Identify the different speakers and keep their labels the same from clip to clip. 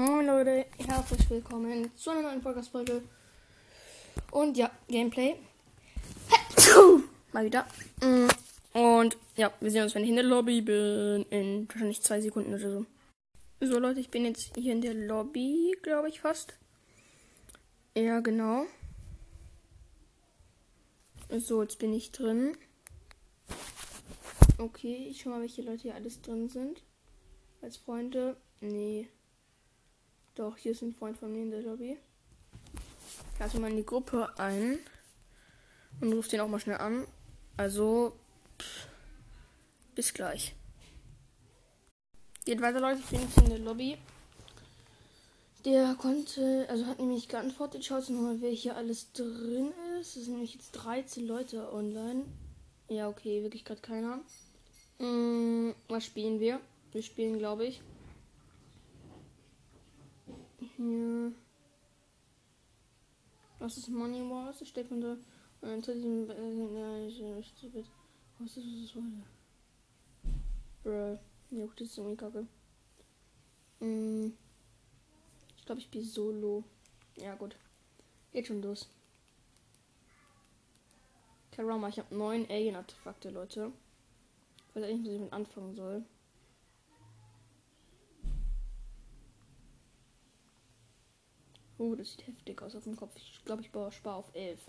Speaker 1: Moin Leute, herzlich willkommen zu einer neuen Podcast-Folge. Und ja, Gameplay. Mal wieder. Und ja, wir sehen uns, wenn ich in der Lobby bin. In wahrscheinlich zwei Sekunden oder so. So Leute, ich bin jetzt hier in der Lobby, glaube ich fast. Ja, genau. So, jetzt bin ich drin. Okay, ich schau mal, welche Leute hier alles drin sind. Als Freunde. Nee. Doch, hier ist ein Freund von mir in der Lobby. Ich lasse mal in die Gruppe ein. Und rufe den auch mal schnell an. Also, pff, bis gleich. Geht weiter, Leute. Ich bin jetzt in der Lobby. Der konnte, also hat nämlich geantwortet. Schaut mal, wer hier alles drin ist. Es sind nämlich jetzt 13 Leute online. Ja, okay, wirklich gerade keiner. Hm, was spielen wir? Wir spielen, glaube ich. Hier. Was ist Money Wars? Das steht von der. Unter diesem. Was ist das? Was ist heute? Bruh. Ja, gut, das ist irgendwie kacke. Hm. Ich glaube, ich spiele Solo. Ja, gut. Geht schon los. Karama, ich habe neun Alien-Artefakte, Leute. Ich weiß nicht, was ich mit anfangen soll. Oh, das sieht heftig aus auf dem Kopf. Ich glaube, ich baue Spar auf 11.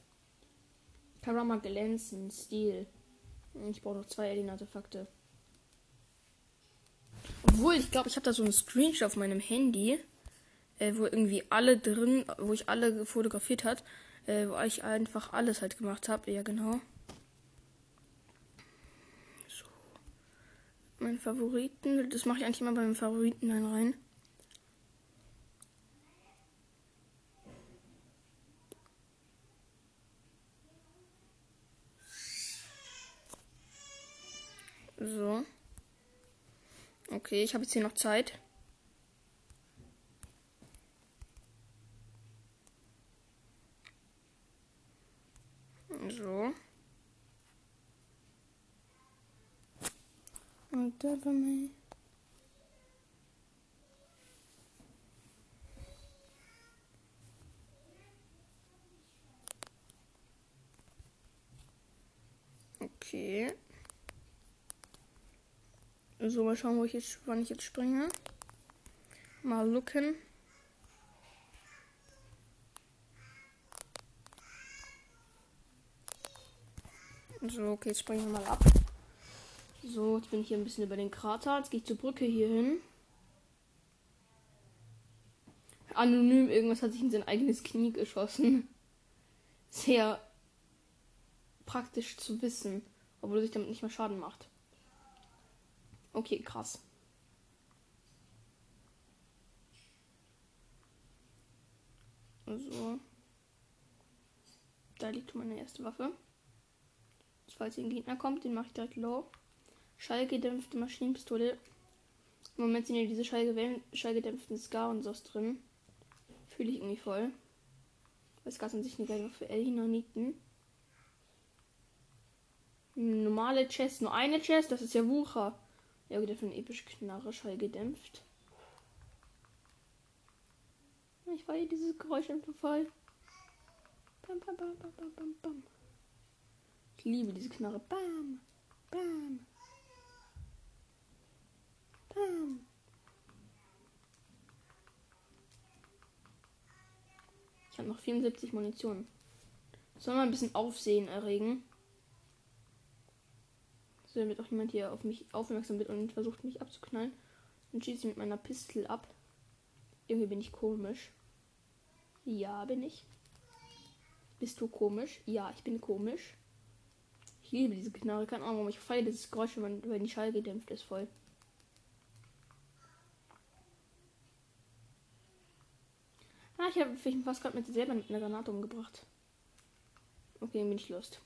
Speaker 1: Karama glänzen, Stil. Ich brauche noch zwei Alien-Artefakte. Obwohl, ich glaube, ich habe da so einen Screenshot auf meinem Handy, äh, wo irgendwie alle drin, wo ich alle fotografiert hat, äh, wo ich einfach alles halt gemacht habe. Ja, genau. So. Mein Favoriten, das mache ich eigentlich immer bei meinen Favoriten dann rein. So. Okay, ich habe jetzt hier noch Zeit. So. Und da war mein. Okay. So, mal schauen, wo ich jetzt, wann ich jetzt springe. Mal looken. So, okay, jetzt springen wir mal ab. So, jetzt bin ich hier ein bisschen über den Krater. Jetzt gehe ich zur Brücke hier hin. Anonym, irgendwas hat sich in sein eigenes Knie geschossen. Sehr praktisch zu wissen, obwohl er sich damit nicht mehr Schaden macht. Okay, krass. So. Da liegt meine erste Waffe. Falls hier ein Gegner kommt, den mache ich direkt low. Schallgedämpfte Maschinenpistole. Im Moment sind ja diese schallgedämpften Scar und so drin. Fühle ich irgendwie voll. Weil Scar sind sich eine geile Waffe. Elhinaniten. Normale Chest, nur eine Chest, das ist ja Wucher. Ja, wieder für eine epische Knarre, Schall gedämpft. Ich feiere dieses Geräusch einfach voll. Bam, bam, bam, bam, bam, bam. Ich liebe diese Knarre. Bam, bam, bam. Ich habe noch 74 Munition. Soll mal ein bisschen Aufsehen erregen. So, damit auch niemand hier auf mich aufmerksam wird und versucht mich abzuknallen. Dann schieße ich mit meiner Pistole ab. Irgendwie bin ich komisch. Ja, bin ich. Bist du komisch? Ja, ich bin komisch. Ich liebe diese Knarre. Keine Ahnung, warum ich feiere dieses Geräusch, wenn, wenn die Schall gedämpft ist voll. Ah, ich habe fast gerade mit selber mit einer Granate umgebracht. Okay, bin ich lust.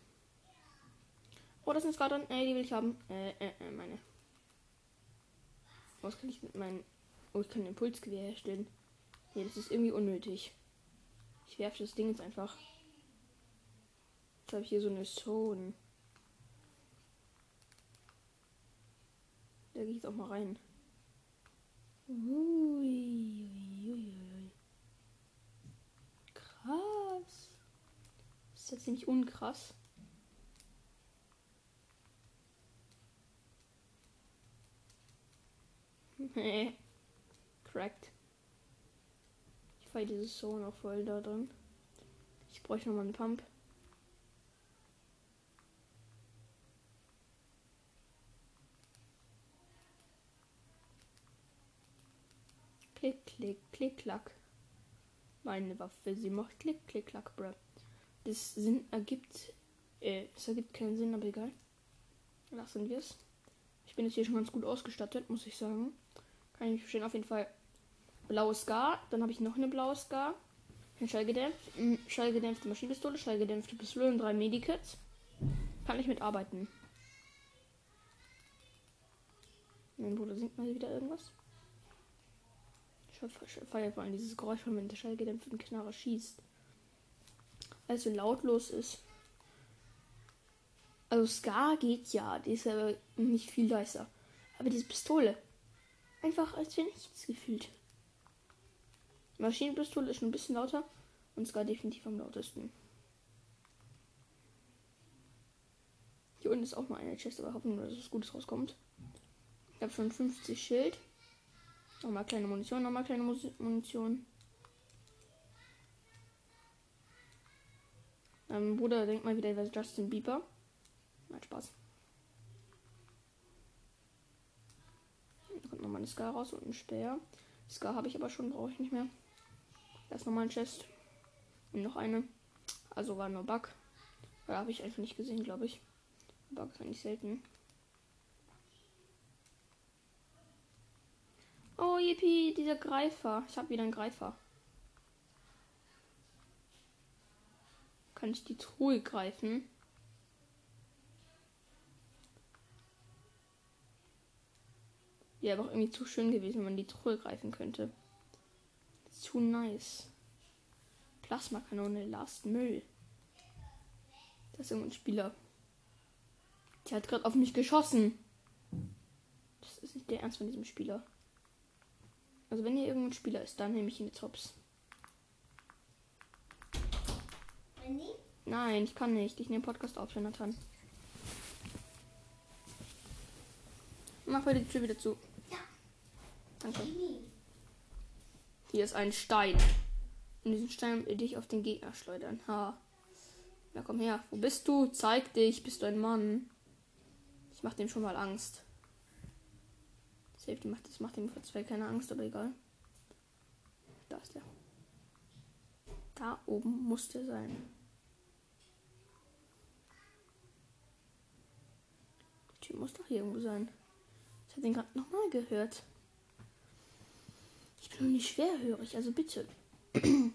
Speaker 1: Oh, das ist eine Skadron. Äh, die will ich haben. Äh, äh, äh, meine. Was kann ich mit meinen. Oh, ich kann ein Impulsgewehr herstellen. Nee, das ist irgendwie unnötig. Ich werfe das Ding jetzt einfach. Jetzt habe ich hier so eine Zone. Da gehe ich jetzt auch mal rein. Ui, ui, ui, Krass. Das ist ja ziemlich unkrass. Nee. Cracked. Ich fahre dieses so noch voll da drin. Ich bräuchte noch mal einen Pump. Klick, klick, klick, klack. Meine Waffe, sie macht klick, klick, klack, bruh. Das Sinn ergibt, äh, es ergibt keinen Sinn, aber egal. Lassen wir es. Ich bin jetzt hier schon ganz gut ausgestattet, muss ich sagen. Kann ich mich verstehen. Auf jeden Fall blaues Scar. Dann habe ich noch eine blaue Scar. Ein Schallgedämpft, Schallgedämpfte Maschinenpistole, Schallgedämpfte Pistole und drei Medikits. Kann ich mitarbeiten. Mein Bruder singt mal wieder irgendwas. Ich feiere vor allem dieses Geräusch, wenn der schallgedämpfte Knarre schießt. Weil es so lautlos ist. Also Scar geht ja, die ist aber nicht viel leiser. Aber diese Pistole, einfach als wäre nichts gefühlt. Maschinenpistole ist schon ein bisschen lauter und Scar definitiv am lautesten. Hier unten ist auch mal eine Chest, aber hoffen wir, dass was Gutes rauskommt. Ich habe schon 50 Schild. Nochmal kleine Munition, nochmal kleine Munition. Mein Bruder denkt mal wieder, er wäre Justin Bieber. Nein, Spaß. Da kommt nochmal eine Scar raus und ein Speer. Scar habe ich aber schon, brauche ich nicht mehr. Da ist nochmal ein Chest. Und noch eine. Also war nur Bug. Da habe ich einfach nicht gesehen, glaube ich. Bug ist eigentlich selten. Oh, yippie, dieser Greifer. Ich habe wieder einen Greifer. Kann ich die Truhe greifen? Wäre aber auch irgendwie zu schön gewesen, wenn man die Truhe greifen könnte. Zu nice. Plasmakanone, Last Müll. Das ist irgendein Spieler. Der hat gerade auf mich geschossen. Das ist nicht der Ernst von diesem Spieler. Also wenn hier irgendein Spieler ist, dann nehme ich ihn jetzt hops. Nein, ich kann nicht. Ich nehme Podcast auf, Jonathan. Mach bitte die Tür wieder zu. Danke. Hier ist ein Stein. Und diesen Stein will ich auf den Gegner schleudern. Ha. Na komm her. Wo bist du? Zeig dich. Bist du ein Mann? Ich mach dem schon mal Angst. Safety macht das macht für zwei keine Angst, aber egal. Da ist er. Da oben muss der sein. Die Tür muss doch hier irgendwo sein. Ich habe den gerade nochmal gehört. Ich bin nicht schwerhörig, also bitte.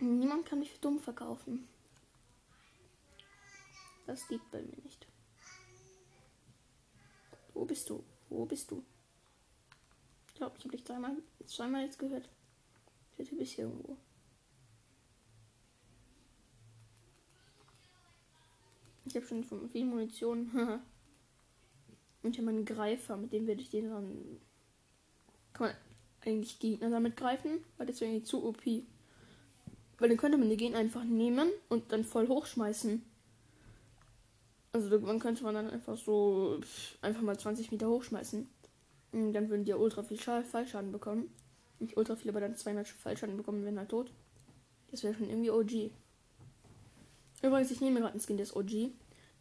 Speaker 1: Niemand kann mich für dumm verkaufen. Das geht bei mir nicht. Wo bist du? Wo bist du? Ich glaube, ich habe dich dreimal, zweimal jetzt gehört. Der Typ ist hier irgendwo. Ich habe schon viel Munition. Und ich habe meinen Greifer, mit dem werde ich den dann. Kann man eigentlich Gegner damit greifen, weil das wäre irgendwie zu OP. Weil dann könnte man die Gegner einfach nehmen und dann voll hochschmeißen. Also man könnte man dann einfach so einfach mal 20 Meter hochschmeißen. Und dann würden die ja ultra viel Fallschaden bekommen. Nicht ultra viel, aber dann 200 Fallschaden bekommen, wenn halt tot. Das wäre schon irgendwie OG. Übrigens, ich nehme gerade einen Skin, der ist OG.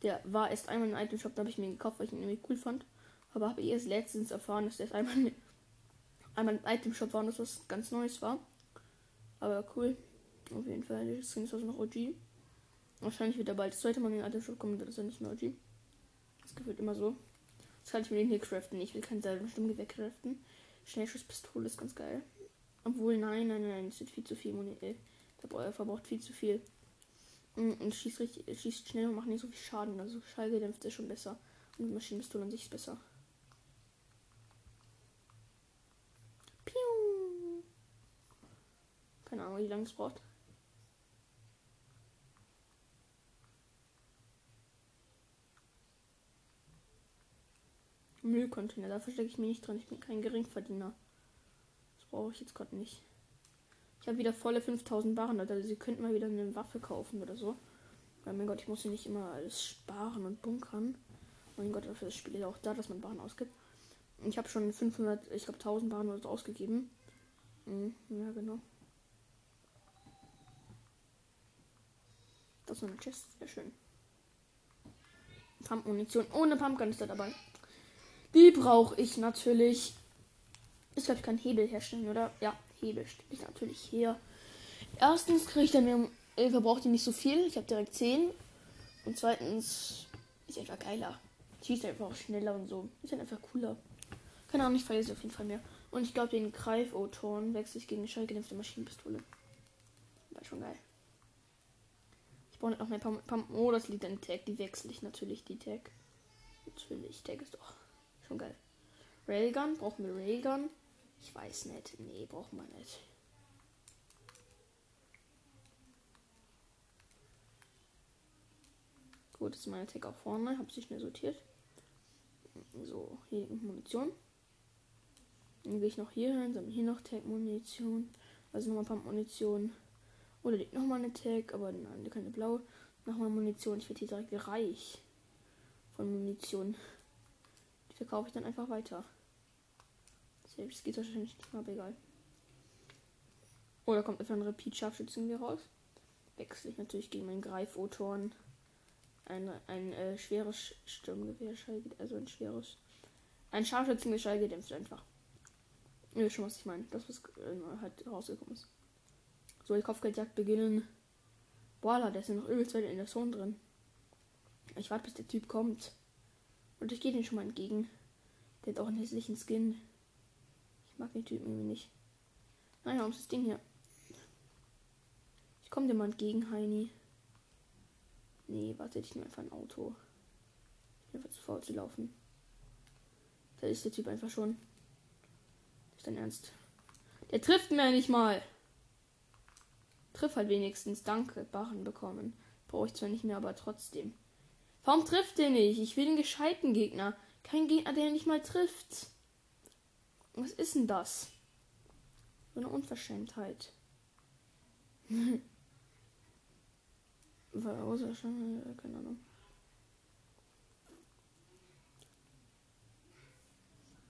Speaker 1: Der war erst einmal in Item Shop, da habe ich mir gekauft, weil ich ihn irgendwie cool fand. Aber habe erst letztens erfahren, dass der erst einmal, einmal im Item Shop war und das was ganz Neues war. Aber cool. Auf jeden Fall, der Skin ist also noch OG. Wahrscheinlich wird er bald das zweite Mal in den Item Shop kommen, das ist ja nicht mehr OG. Das gefühlt immer so. Jetzt kann ich mir den hier craften. Ich will kein selben Stimmgewehr craften. Schnellschusspistole ist ganz geil. Obwohl, nein, nein, nein, es wird viel zu viel Munition. Äh, der verbraucht viel zu viel. Mm, und schießt, richtig, schießt schnell und macht nicht so viel Schaden. Also Schallgedämpft ist schon besser. Und Maschinenpistole an sich ist besser. Piu. Keine Ahnung, wie lange es braucht. Müllcontainer, da verstecke ich mich nicht drin. Ich bin kein Geringverdiener. Das brauche ich jetzt gerade nicht. Ich habe wieder volle 5000 Barren, also sie könnten mal wieder eine Waffe kaufen oder so. Weil, mein Gott, ich muss hier nicht immer alles sparen und bunkern. Mein Gott, dafür ist das Spiel ja auch da, dass man Bahn ausgibt. Ich habe schon 500, ich glaube 1000 Bahnen oder so ausgegeben. Mhm, ja, genau. Das ist eine Chest, sehr schön. Pump-Munition ohne Pumpgun ist da dabei. Die brauche ich natürlich. Ich glaube, ich kann Hebel herstellen, oder? Ja, Hebel stelle ich natürlich her. Erstens kriege ich dann mehr, äh, verbraucht die nicht so viel. Ich habe direkt 10. Und zweitens ist einfach geiler. Schießt einfach auch schneller und so. Ist halt einfach cooler. Keine Ahnung, ich feiere sie auf jeden Fall mehr. Und ich glaube, den Greif-O-Torn wechsle ich gegen schallgedämpfte Maschinenpistole. War schon geil. Ich brauche noch mehr Pump, Pump. Oh, das liegt an Tag. Die wechsle ich natürlich, die Tag. Natürlich, Tag ist doch schon geil. Railgun, brauchen wir Railgun? Ich weiß nicht. Nee, brauchen wir nicht. Gut, ist meine Tag auch vorne. Habe sie schnell sortiert. So, hier Munition. Dann gehe ich noch hier hin, sammle hier noch Tag-Munition. Also nochmal Pump-Munition. Oder liegt nochmal eine Tag, aber nein, keine blaue. Nochmal Munition. Ich werde hier direkt reich von Munition. Die verkaufe ich dann einfach weiter. Selbst geht wahrscheinlich nicht mal, aber egal. Oder kommt einfach ein Repeat-Scharfschützengewehr raus. Wechsle ich natürlich gegen meinen Greif-O-Torn. Ein, ein äh, schweres Sturmgewehr, also ein schweres. Ein Scharfschützengewehr gedämpft einfach. Ja, schon was ich meine. Das, was äh, halt rausgekommen ist. So, die Kopfgeldjagd beginnen. Boah, da ja noch übelst weit in der Zone drin. Ich warte, bis der Typ kommt. Und ich gehe den schon mal entgegen. Der hat auch einen hässlichen Skin. Ich mag den Typen irgendwie nicht. Warum ist das Ding hier? Ich komme dir mal entgegen, Heini. Nee, warte, ich nehme einfach ein Auto. Ich bin einfach zu faul zu laufen. Da ist der Typ einfach schon. Ist dein Ernst? Der trifft mir nicht mal. Triff halt wenigstens. Danke. Barren bekommen. Brauche ich zwar nicht mehr, aber trotzdem. Warum trifft der nicht? Ich will einen gescheiten Gegner. Kein Gegner, der nicht mal trifft. Was ist denn das? So eine Unverschämtheit. War außer schon, keine Ahnung.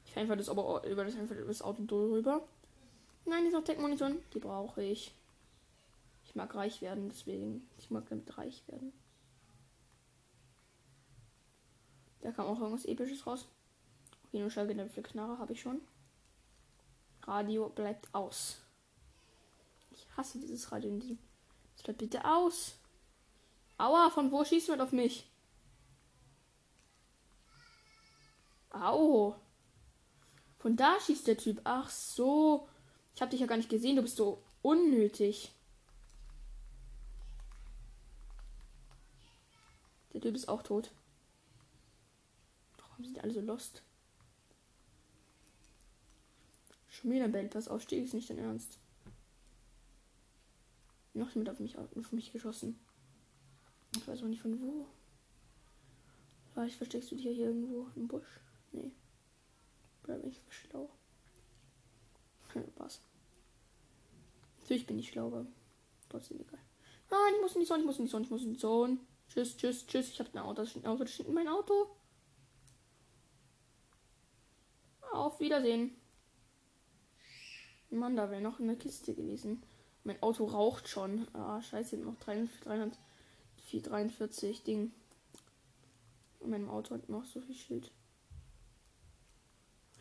Speaker 1: Ich fahre einfach das, über das, einfach das Auto drüber. Nein, die ist noch Tech-Munition. Die brauche ich. Ich mag reich werden, deswegen. Ich mag damit reich werden. Da kam auch irgendwas Episches raus. Okay, nur schallgedämpfte Knarre habe ich schon. Radio bleibt aus. Ich hasse dieses Radio in diesem. Es bleibt bitte aus. Aua, von wo schießt man auf mich? Au. Von da schießt der Typ. Ach so. Ich habe dich ja gar nicht gesehen. Du bist so unnötig. Der Typ ist auch tot. Warum sind die alle so lost? Schon wieder Band, pass auf, stehe ich nicht in Ernst. Noch jemand auf mich, auf mich geschossen. Ich weiß auch nicht von wo. Vielleicht versteckst du dich hier irgendwo im Busch. Nee. Bleib ich schlau. Was? Natürlich bin ich schlau, aber trotzdem egal. Nein, ich muss in die Sonne, ich muss in die Sonne, ich muss in die Sonne. Tschüss, tschüss, tschüss. Ich habe ein Auto, das steht, Auto, das in mein Auto. Auf Wiedersehen. Mann, da wäre noch eine Kiste gewesen. Mein Auto raucht schon. Ah, scheiße, noch 300, 300 443 Ding. Und mein Auto hat noch so viel Schild.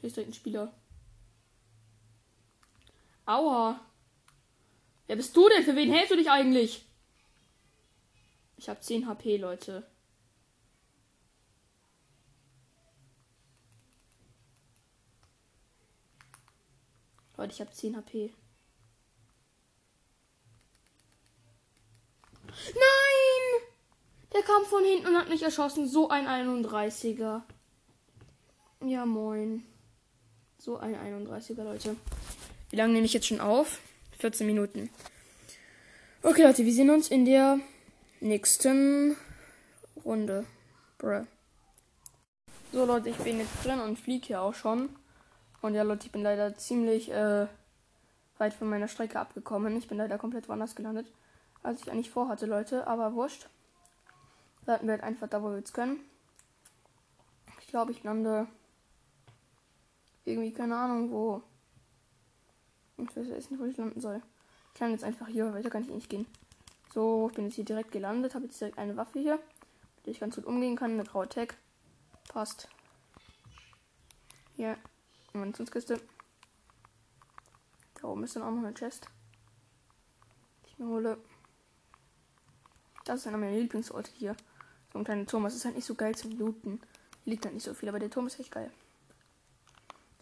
Speaker 1: Hier ist direkt ein Spieler. Aua. Wer bist du denn? Für wen hältst du dich eigentlich? Ich habe 10 HP, Leute. Leute, ich habe 10 HP. Nein! Der kam von hinten und hat mich erschossen. So ein 31er. Ja, moin. So ein 31er, Leute. Wie lange nehme ich jetzt schon auf? 14 Minuten. Okay, Leute, wir sehen uns in der nächsten Runde. Bruh. So, Leute, ich bin jetzt drin und fliege hier auch schon. Und ja, Leute, ich bin leider ziemlich äh, weit von meiner Strecke abgekommen. Ich bin leider komplett woanders gelandet als ich eigentlich vorhatte, Leute. Aber wurscht. Landen wir halt einfach da, wo wir jetzt können. Ich glaube, ich lande irgendwie, keine Ahnung, wo. Ich weiß jetzt nicht, wo ich landen soll. Ich lande jetzt einfach hier, weiter kann ich nicht gehen. So, ich bin jetzt hier direkt gelandet, habe jetzt direkt eine Waffe hier, mit der ich ganz gut umgehen kann. Eine graue Tag. Passt. Hier, Munitionskiste. Da oben ist dann auch noch eine Chest. Die ich mir hole. Das ist einer meiner Lieblingsorte hier. So ein kleiner Turm. Das ist halt nicht so geil zum Looten. Liegt halt nicht so viel, aber der Turm ist echt geil.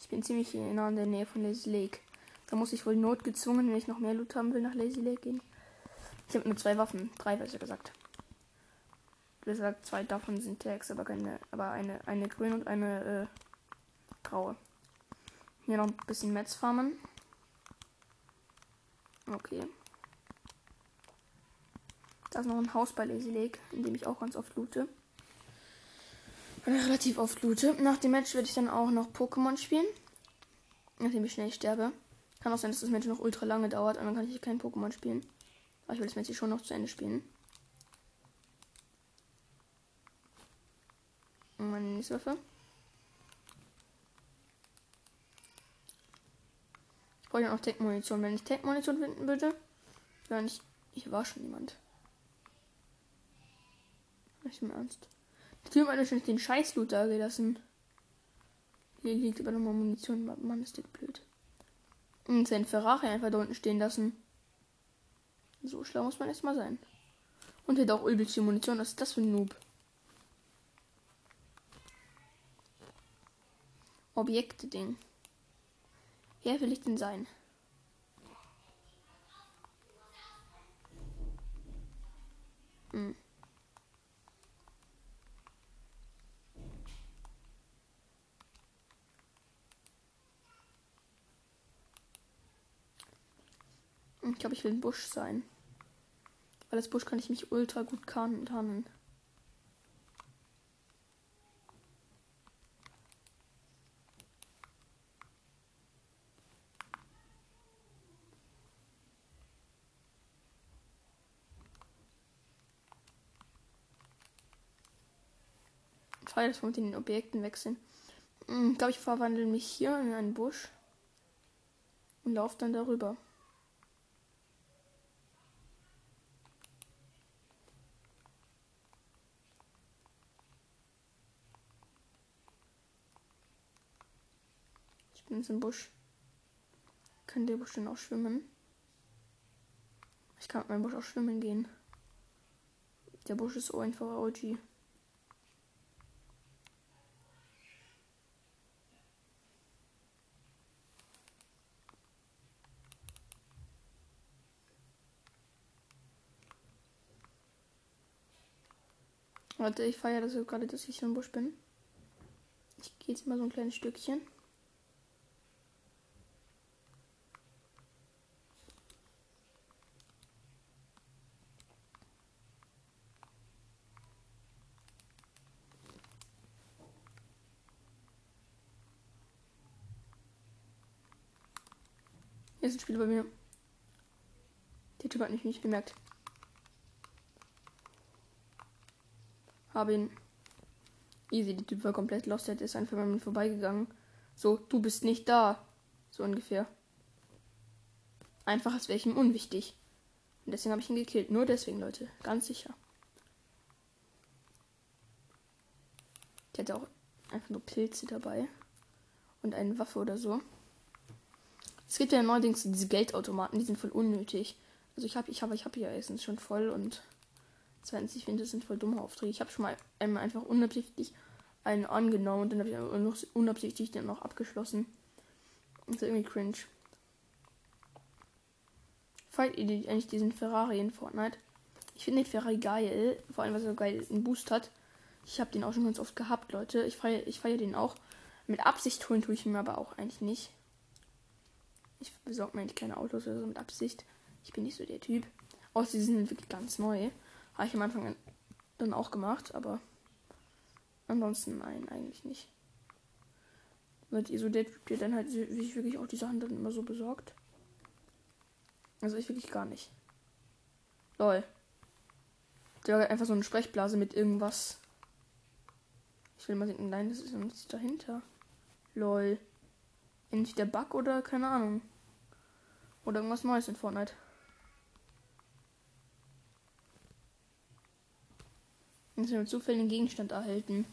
Speaker 1: Ich bin ziemlich nah in der Nähe von Lazy Lake. Da muss ich wohl notgezwungen, wenn ich noch mehr Loot haben will, nach Lazy Lake gehen. Ich habe nur zwei Waffen. Drei, besser gesagt. Wie gesagt, zwei davon sind Tags, aber keine, aber eine, eine grün und eine äh, graue. Hier noch ein bisschen Metz farmen. Okay. Da ist noch ein Haus bei Lazy Lake, in dem ich auch ganz oft loote. Relativ oft loote. Nach dem Match werde ich dann auch noch Pokémon spielen. Nachdem ich schnell sterbe. Kann auch sein, dass das Match noch ultra lange dauert und dann kann ich kein Pokémon spielen. Aber ich will das Match schon noch zu Ende spielen. Und meine nächste Waffe. Ich brauche ja noch Tech-Munition. Wenn ich Tech-Munition finden würde, dann ich. Hier war schon jemand. Nicht im Ernst. Tür hat wahrscheinlich den Scheiß-Loot da gelassen. Hier liegt aber nochmal Munition. Mann, ist das blöd. Und sein Ferrari einfach da unten stehen lassen. So schlau muss man erstmal sein. Und hat auch übelst viel Munition. Was ist das für ein Noob? Objekte-Ding. Wer will ich denn sein? Hm. Ich glaube, ich will ein Busch sein. Weil als Busch kann ich mich ultra gut tarnen. Ich feiere das mit den Objekten wechseln. Ich glaube, ich verwandle mich hier in einen Busch und laufe dann darüber. Jetzt im Busch. Kann der Busch denn auch schwimmen? Ich kann mit meinem Busch auch schwimmen gehen. Der Busch ist einfach OG. Warte, ich feiere das so gerade, dass ich im Busch bin. Ich gehe jetzt mal so ein kleines Stückchen. Hier ist ein Spiel bei mir. Der Typ hat mich nicht bemerkt. Habe ihn. Easy, der Typ war komplett lost. Der ist einfach bei mir vorbeigegangen. So, du bist nicht da. So ungefähr. Einfach als wäre ich ihm unwichtig. Und deswegen habe ich ihn gekillt. Nur deswegen, Leute. Ganz sicher. Ich hatte auch einfach nur Pilze dabei. Und eine Waffe oder so. Es gibt ja neuerdings diese Geldautomaten, die sind voll unnötig. Also ich habe ich habe ich habe hier erstens schon voll und zweitens ich finde das sind voll dumme Aufträge. Ich habe schon mal einmal einfach unabsichtlich einen angenommen und dann habe ich noch unabsichtlich den noch abgeschlossen. Das ist irgendwie cringe. Falls ihr eigentlich diesen Ferrari in Fortnite? Ich finde den Ferrari geil, vor allem weil er so geil einen Boost hat. Ich habe den auch schon ganz oft gehabt, Leute. Ich feiere ich feier den auch. Mit Absicht holen tue ich ihn aber auch eigentlich nicht. Ich besorge mir eigentlich keine Autos oder so mit Absicht. Ich bin nicht so der Typ. Außer sie sind wirklich ganz neu. Habe ich am Anfang dann auch gemacht, aber ansonsten nein, eigentlich nicht. Seid ihr so der Typ, der dann halt sich wirklich auch die Sachen dann immer so besorgt? Also ich wirklich gar nicht. Lol. Der hat einfach so eine Sprechblase mit irgendwas. Ich will mal sehen, nein, das ist nichts dahinter. Lol. Entweder Bug oder keine Ahnung. Oder irgendwas Neues in Fortnite. Und sie mit zufälligen Gegenstand erhalten.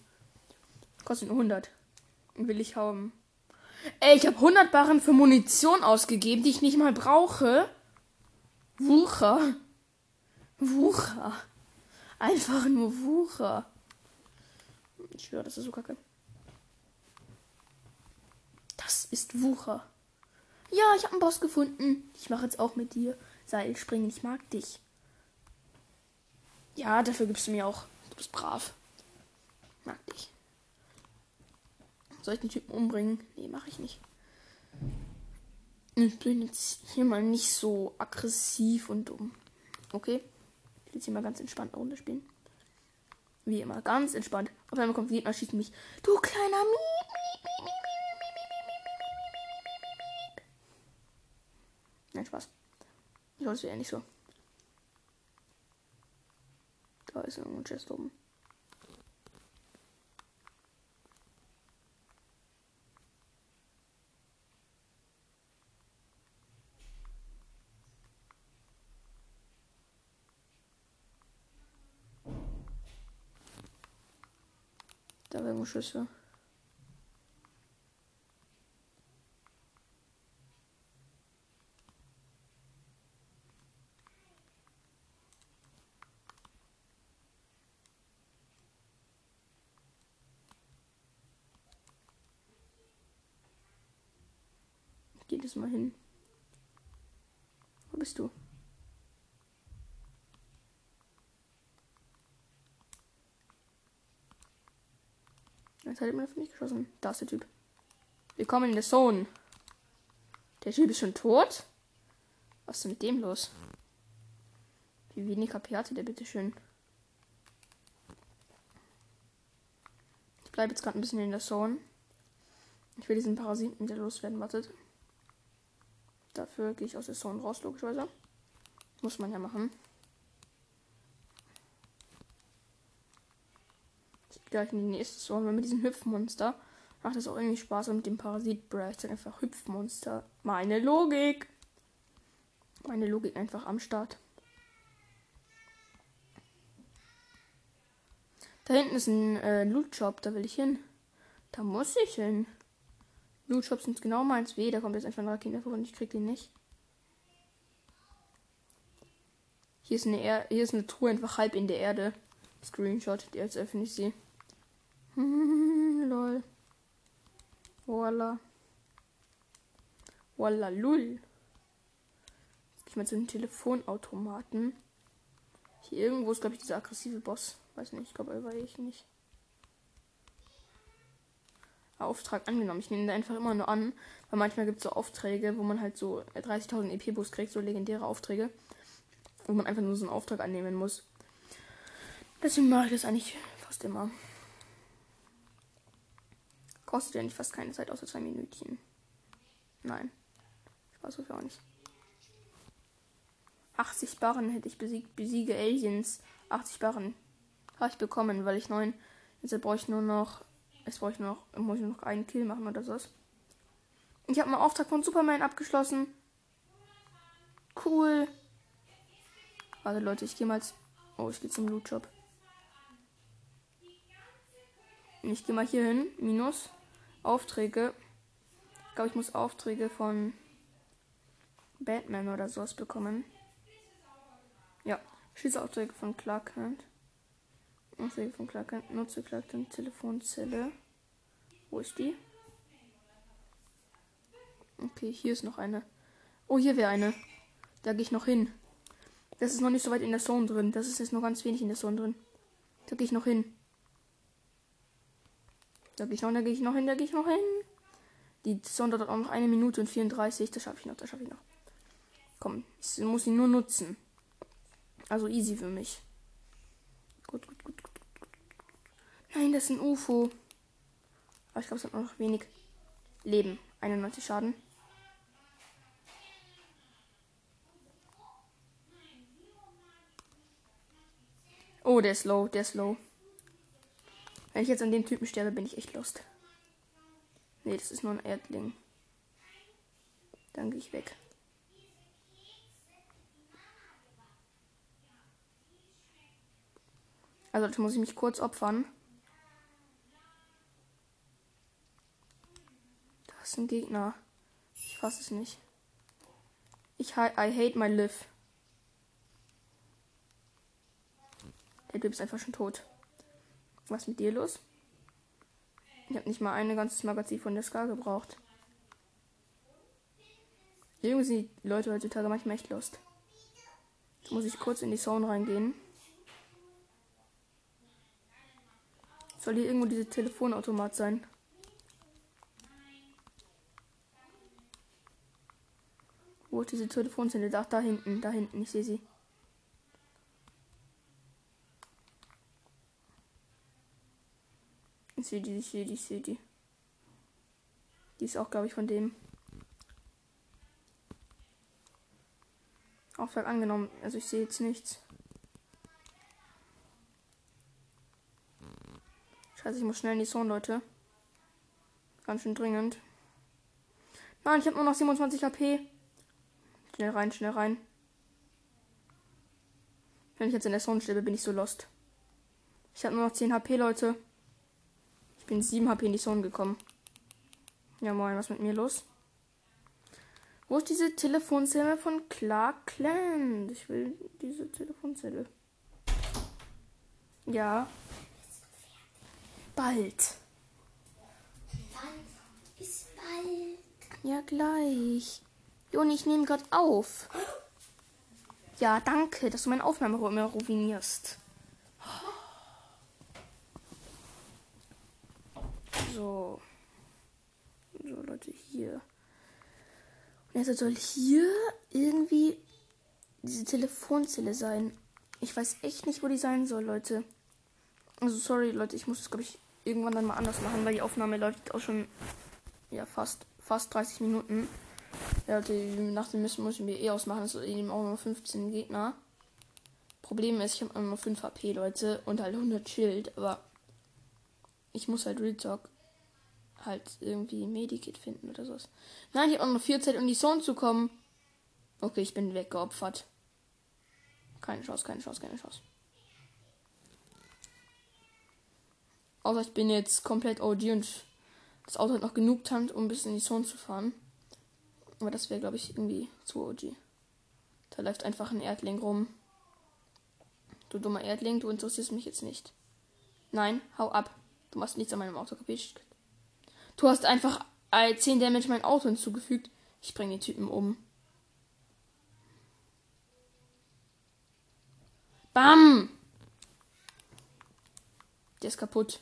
Speaker 1: Kostet nur 100. Will ich haben. Ey, ich habe 100 Barren für Munition ausgegeben, die ich nicht mal brauche. Wucher. Wucher. Einfach nur Wucher. Ich schwöre, das ist so kacke. Das ist Wucher. Ja, ich habe einen Boss gefunden. Ich mache jetzt auch mit dir. Seilspringen, ich mag dich. Ja, dafür gibst du mir auch. Du bist brav. Mag dich. Soll ich den Typen umbringen? Nee, mache ich nicht. Ich bin jetzt hier mal nicht so aggressiv und dumm. Okay? Ich will jetzt hier mal ganz entspannt eine Runde spielen. Wie immer, ganz entspannt. Auf einmal kommt Gegner, schießt mich. Du kleiner Miep, Nein, Spaß. Ich hoffe, es wäre nicht so. Da ist irgendwo ein Chest oben. Da wären Schüsse. Geht es mal hin. Wo bist du? Jetzt hat jemand auf mich geschossen. Da ist der Typ. Willkommen in der Zone. Der Typ ist schon tot? Was ist denn mit dem los? Wie wenig HP hatte der bitte schön? Ich bleibe jetzt gerade ein bisschen in der Zone. Ich will diesen Parasiten wieder loswerden. Wartet. Dafür gehe ich aus der Zone raus, logischerweise. Muss man ja machen. Ich gleich in die nächste Zone, weil mit diesem Hüpfmonster macht es auch irgendwie Spaß und mit dem Parasit Breath einfach Hüpfmonster. Meine Logik. Meine Logik einfach am Start. Da hinten ist ein äh, Loot Shop, da will ich hin. Da muss ich hin. Loot Shops sind genau meins weh. Da kommt jetzt einfach ein Raketen vor und ich krieg den nicht. Hier ist eine er hier ist eine Truhe einfach halb in der Erde. Screenshot, jetzt öffne ich sie. lol. Voila. Voila, lul. Jetzt geh ich mal zu den Telefonautomaten. Hier irgendwo ist, glaube ich, dieser aggressive Boss. Weiß nicht, ich glaube, er war ich nicht. Auftrag angenommen. Ich nehme da einfach immer nur an, weil manchmal gibt es so Aufträge, wo man halt so 30.000 EP-Bus kriegt, so legendäre Aufträge, wo man einfach nur so einen Auftrag annehmen muss. Deswegen mache ich das eigentlich fast immer. Kostet ja nicht fast keine Zeit, außer zwei Minütchen. Nein. Spaß so auch nicht. 80 Barren hätte ich besiegt. Besiege Aliens. 80 Barren habe ich bekommen, weil ich neun. Jetzt brauche ich nur noch Jetzt brauche ich noch, muss ich noch einen Kill machen oder was. Ich habe einen Auftrag von Superman abgeschlossen. Cool. Warte Leute, ich gehe mal. Oh, ich gehe zum Loot Shop. Ich gehe mal hier hin. Minus. Aufträge. Ich glaube, ich muss Aufträge von Batman oder sowas bekommen. Ja. Schießaufträge von Clark Kent. Aufträge von Clark Kent. Nutze Clark Kent Telefonzelle. Wo ist die? Okay, hier ist noch eine. Oh, hier wäre eine. Da gehe ich noch hin. Das ist noch nicht so weit in der Zone drin. Das ist jetzt noch ganz wenig in der Zone drin. Da gehe ich noch hin. Da gehe ich noch, da gehe ich noch hin, da gehe ich noch hin. Die Zone dauert auch noch eine Minute und 34. Das schaffe ich noch, das schaffe ich noch. Komm, ich muss ihn nur nutzen. Also easy für mich. Gut, gut, gut, gut, gut. Nein, das ist ein UFO. Aber ich glaube, es hat noch wenig Leben. 91 Schaden. Oh, der ist low, der ist low. Wenn ich jetzt an dem Typen sterbe, bin ich echt lost. Nee, das ist nur ein Erdling. Dann gehe ich weg. Also jetzt muss ich mich kurz opfern. Ein Gegner. Ich fasse es nicht. Ich I hate my live. Der Typ ist einfach schon tot. Was mit dir los? Ich habe nicht mal ein ganzes Magazin von der Ska gebraucht. Irgendwie sind die Leute heutzutage manchmal echt lost. Jetzt muss ich kurz in die Zone reingehen. Soll hier irgendwo diese Telefonautomat sein? Ist diese Telefonzelle? Da, da hinten, da hinten, ich sehe sie. Ich sehe die, ich sehe die, ich sehe die. Die ist auch, glaube ich, von dem. Auftrag angenommen. Also ich sehe jetzt nichts. Scheiße, ich muss schnell in die Zone, Leute. Ganz schön dringend. Nein, ich habe nur noch 27 HP. Schnell rein, schnell rein. Wenn ich jetzt in der Zone stehe, bin ich so lost. Ich habe nur noch 10 HP, Leute. Ich bin 7 HP in die Zone gekommen. Ja, moin, was ist mit mir los? Wo ist diese Telefonzelle von Clark Kent? Ich will diese Telefonzelle. Ja. Bald.
Speaker 2: Wann ist bald?
Speaker 1: Ja, gleich. Joni, ich nehme gerade auf. Ja, danke, dass du meine Aufnahme immer ruinierst. So. So, Leute, hier. Und jetzt soll hier irgendwie diese Telefonzelle sein. Ich weiß echt nicht, wo die sein soll, Leute. Also, sorry, Leute, ich muss es, glaube ich, irgendwann dann mal anders machen, weil die Aufnahme läuft auch schon, ja, fast, fast 30 Minuten. Ja, Leute, nach dem Mission muss ich mir eh ausmachen. Es eben auch nur 15 Gegner. Problem ist, ich habe nur 5 HP, Leute, und halt 100 Schild, aber ich muss halt Real Talk halt irgendwie Medikit finden oder sowas. Nein, ich habe auch noch viel Zeit, um die Zone zu kommen. Okay, ich bin weggeopfert. Keine Chance, keine Chance, keine Chance. Außer ich bin jetzt komplett OG und das Auto hat noch genug Tant, um bis in die Zone zu fahren. Aber das wäre, glaube ich, irgendwie zu OG. Da läuft einfach ein Erdling rum. Du dummer Erdling, du interessierst mich jetzt nicht. Nein, hau ab. Du machst nichts an meinem Auto kaputt. Du hast einfach 10 Damage mein Auto hinzugefügt. Ich bringe den Typen um. Bam! Der ist kaputt.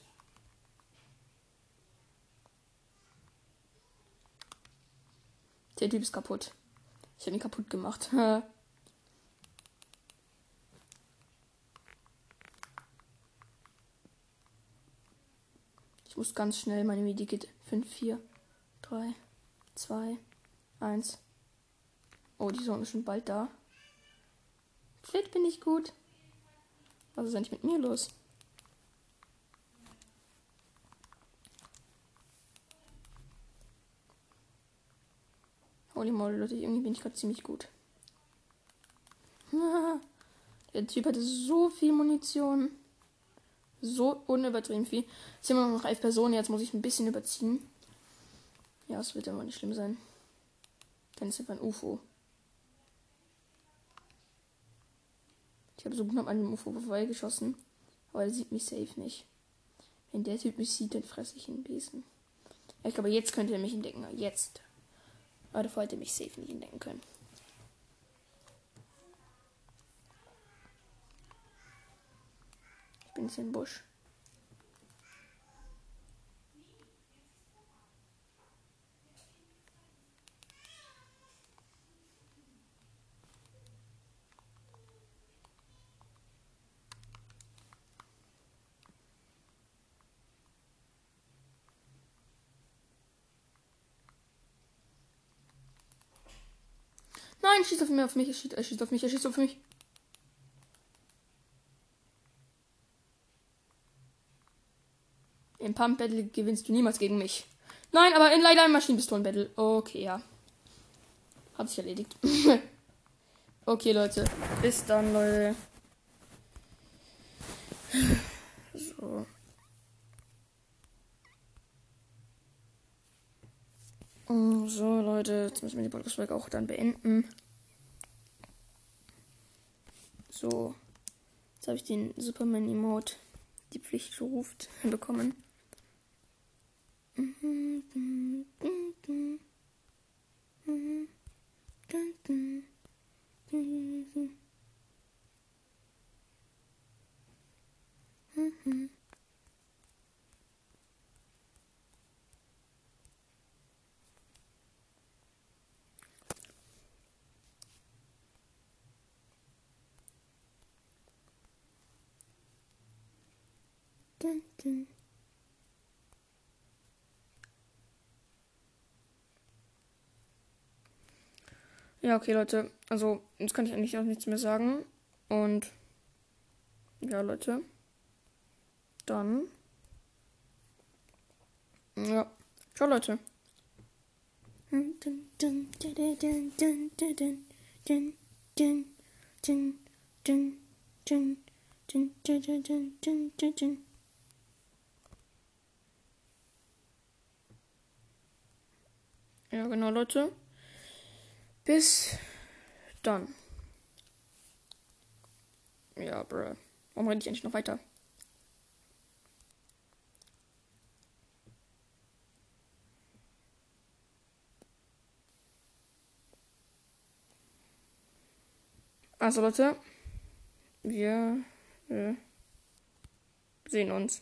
Speaker 1: Der Typ ist kaputt. Ich habe ihn kaputt gemacht. ich muss ganz schnell meine Medikit 5, 4, 3, 2, 1. Oh, die Sonne ist schon bald da. Fit bin ich gut. Was ist eigentlich mit mir los? Holy moly, Leute, irgendwie bin ich gerade ziemlich gut. Der Typ hatte so viel Munition. So unübertrieben viel. Es sind immer noch elf Personen, jetzt muss ich ein bisschen überziehen. Ja, es wird aber nicht schlimm sein. Dann ist einfach ein UFO. Ich habe so knapp an dem UFO vorbeigeschossen. Aber er sieht mich safe nicht. Wenn der Typ mich sieht, dann fresse ich ihn Besen. Ich glaube, jetzt könnte er mich entdecken. Jetzt. Aber davor hätte mich safe nicht entdecken können. Ich bin jetzt im Busch. Nein, schießt auf mich, auf mich, er schießt, er schießt auf mich, er schießt auf mich. Im Pump Battle gewinnst du niemals gegen mich. Nein, aber in leider im Maschinenpistolen Battle. Okay, ja. Hat sich erledigt. okay, Leute. Bis dann, Leute. So. So, Leute, jetzt müssen wir die Podcast-Folge auch dann beenden. So. Jetzt habe ich den Superman-Emote, die Pflicht ruft, bekommen. Dun, dun. Ja, okay, Leute. Also, jetzt kann ich eigentlich auch nichts mehr sagen. Und ja, Leute. Dann. Ja. Ciao, Leute. Ja, genau, Leute. Bis dann. Ja, bruh. Warum rede ich eigentlich noch weiter? Also Leute, wir äh, sehen uns.